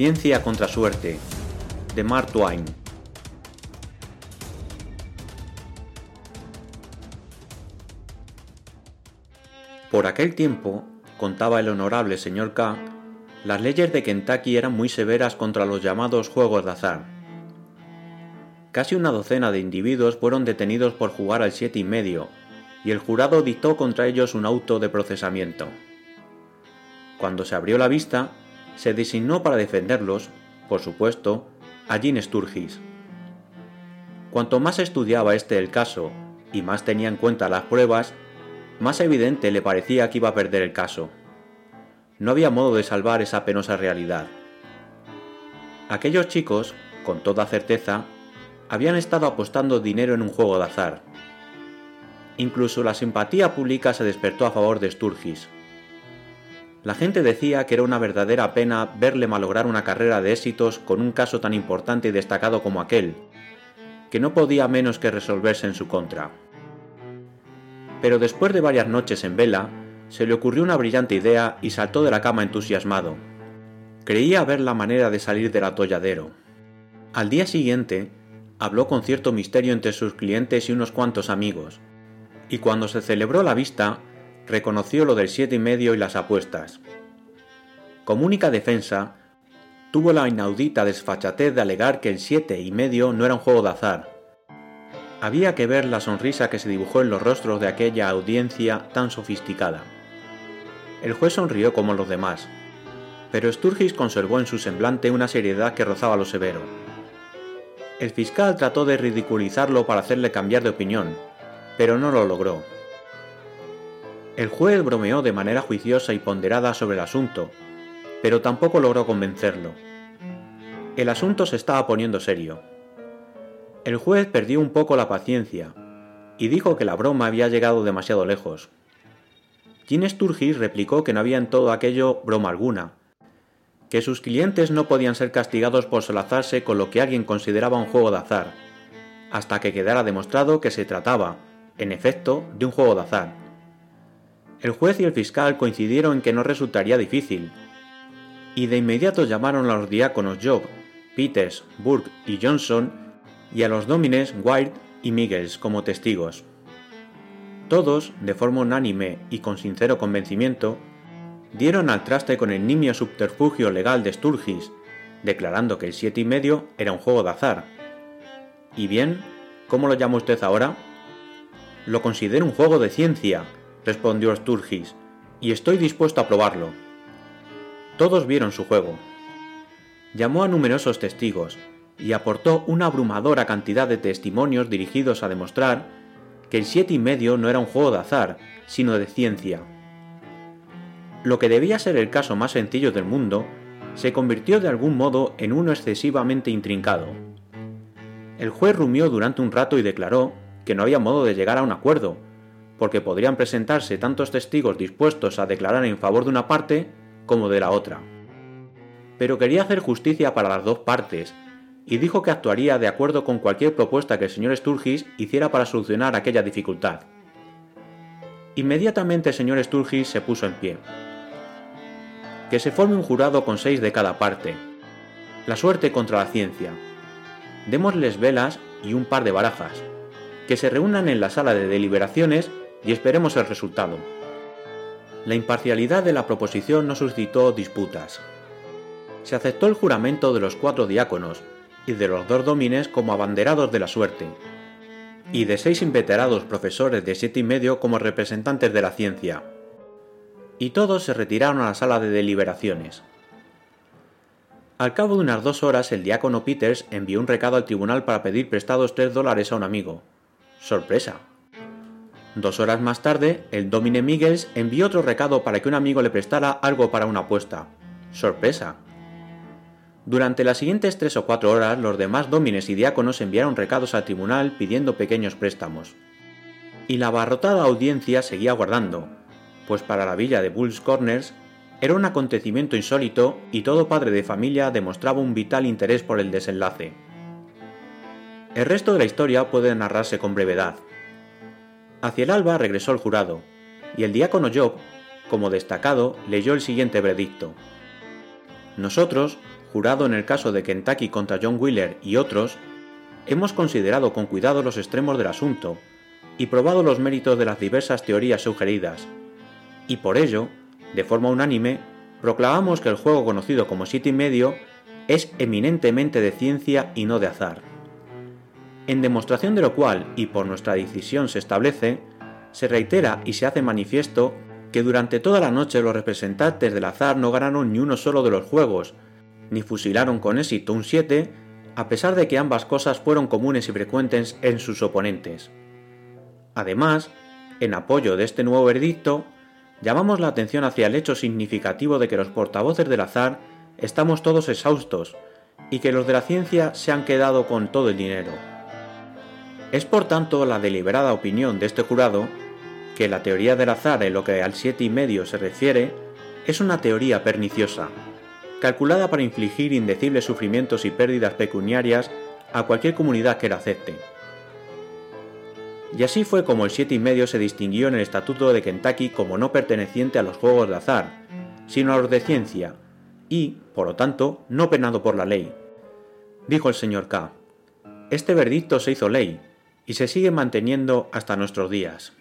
Ciencia contra suerte, de Mark Twain. Por aquel tiempo, contaba el honorable señor K, las leyes de Kentucky eran muy severas contra los llamados juegos de azar. Casi una docena de individuos fueron detenidos por jugar al siete y medio, y el jurado dictó contra ellos un auto de procesamiento. Cuando se abrió la vista, se designó para defenderlos, por supuesto, a Jean Sturgis. Cuanto más estudiaba este el caso y más tenía en cuenta las pruebas, más evidente le parecía que iba a perder el caso. No había modo de salvar esa penosa realidad. Aquellos chicos, con toda certeza, habían estado apostando dinero en un juego de azar. Incluso la simpatía pública se despertó a favor de Sturgis. La gente decía que era una verdadera pena verle malograr una carrera de éxitos con un caso tan importante y destacado como aquel, que no podía menos que resolverse en su contra. Pero después de varias noches en vela, se le ocurrió una brillante idea y saltó de la cama entusiasmado. Creía ver la manera de salir del atolladero. Al día siguiente, habló con cierto misterio entre sus clientes y unos cuantos amigos, y cuando se celebró la vista, reconoció lo del siete y medio y las apuestas. Como única defensa, tuvo la inaudita desfachatez de alegar que el siete y medio no era un juego de azar, había que ver la sonrisa que se dibujó en los rostros de aquella audiencia tan sofisticada. El juez sonrió como los demás, pero Sturgis conservó en su semblante una seriedad que rozaba lo severo. El fiscal trató de ridiculizarlo para hacerle cambiar de opinión, pero no lo logró. El juez bromeó de manera juiciosa y ponderada sobre el asunto, pero tampoco logró convencerlo. El asunto se estaba poniendo serio. El juez perdió un poco la paciencia y dijo que la broma había llegado demasiado lejos. Jean Sturgis replicó que no había en todo aquello broma alguna, que sus clientes no podían ser castigados por solazarse con lo que alguien consideraba un juego de azar, hasta que quedara demostrado que se trataba, en efecto, de un juego de azar. El juez y el fiscal coincidieron en que no resultaría difícil, y de inmediato llamaron a los diáconos Job, Peters, Burke y Johnson y a los dómines White y Miguels como testigos. Todos, de forma unánime y con sincero convencimiento, dieron al traste con el nimio subterfugio legal de Sturgis, declarando que el siete y medio era un juego de azar. ¿Y bien? ¿Cómo lo llama usted ahora? Lo considero un juego de ciencia, respondió Sturgis, y estoy dispuesto a probarlo. Todos vieron su juego. Llamó a numerosos testigos, y aportó una abrumadora cantidad de testimonios dirigidos a demostrar que el siete y medio no era un juego de azar, sino de ciencia. Lo que debía ser el caso más sencillo del mundo, se convirtió de algún modo en uno excesivamente intrincado. El juez rumió durante un rato y declaró que no había modo de llegar a un acuerdo, porque podrían presentarse tantos testigos dispuestos a declarar en favor de una parte como de la otra. Pero quería hacer justicia para las dos partes y dijo que actuaría de acuerdo con cualquier propuesta que el señor Sturgis hiciera para solucionar aquella dificultad. Inmediatamente el señor Sturgis se puso en pie. Que se forme un jurado con seis de cada parte. La suerte contra la ciencia. Démosles velas y un par de barajas. Que se reúnan en la sala de deliberaciones y esperemos el resultado. La imparcialidad de la proposición no suscitó disputas. Se aceptó el juramento de los cuatro diáconos, y de los dos domines como abanderados de la suerte, y de seis inveterados profesores de siete y medio como representantes de la ciencia. Y todos se retiraron a la sala de deliberaciones. Al cabo de unas dos horas el diácono Peters envió un recado al tribunal para pedir prestados tres dólares a un amigo. ¡Sorpresa! Dos horas más tarde, el domine Miguels envió otro recado para que un amigo le prestara algo para una apuesta. ¡Sorpresa! Durante las siguientes tres o cuatro horas, los demás dómines y diáconos enviaron recados al tribunal pidiendo pequeños préstamos. Y la abarrotada audiencia seguía guardando, pues para la villa de Bulls Corners era un acontecimiento insólito y todo padre de familia demostraba un vital interés por el desenlace. El resto de la historia puede narrarse con brevedad. Hacia el alba regresó el jurado, y el diácono Job, como destacado, leyó el siguiente veredicto. Nosotros, jurado en el caso de Kentucky contra John Wheeler y otros, hemos considerado con cuidado los extremos del asunto y probado los méritos de las diversas teorías sugeridas, y por ello, de forma unánime, proclamamos que el juego conocido como siete y medio es eminentemente de ciencia y no de azar. En demostración de lo cual, y por nuestra decisión se establece, se reitera y se hace manifiesto que durante toda la noche los representantes del azar no ganaron ni uno solo de los juegos, ni fusilaron con éxito un 7, a pesar de que ambas cosas fueron comunes y frecuentes en sus oponentes. Además, en apoyo de este nuevo veredicto, llamamos la atención hacia el hecho significativo de que los portavoces del azar estamos todos exhaustos y que los de la ciencia se han quedado con todo el dinero. Es por tanto la deliberada opinión de este jurado que la teoría del azar en lo que al siete y medio se refiere es una teoría perniciosa, calculada para infligir indecibles sufrimientos y pérdidas pecuniarias a cualquier comunidad que la acepte. Y así fue como el siete y medio se distinguió en el Estatuto de Kentucky como no perteneciente a los juegos de azar, sino a los de ciencia, y, por lo tanto, no penado por la ley. Dijo el señor K. Este verdicto se hizo ley, y se sigue manteniendo hasta nuestros días.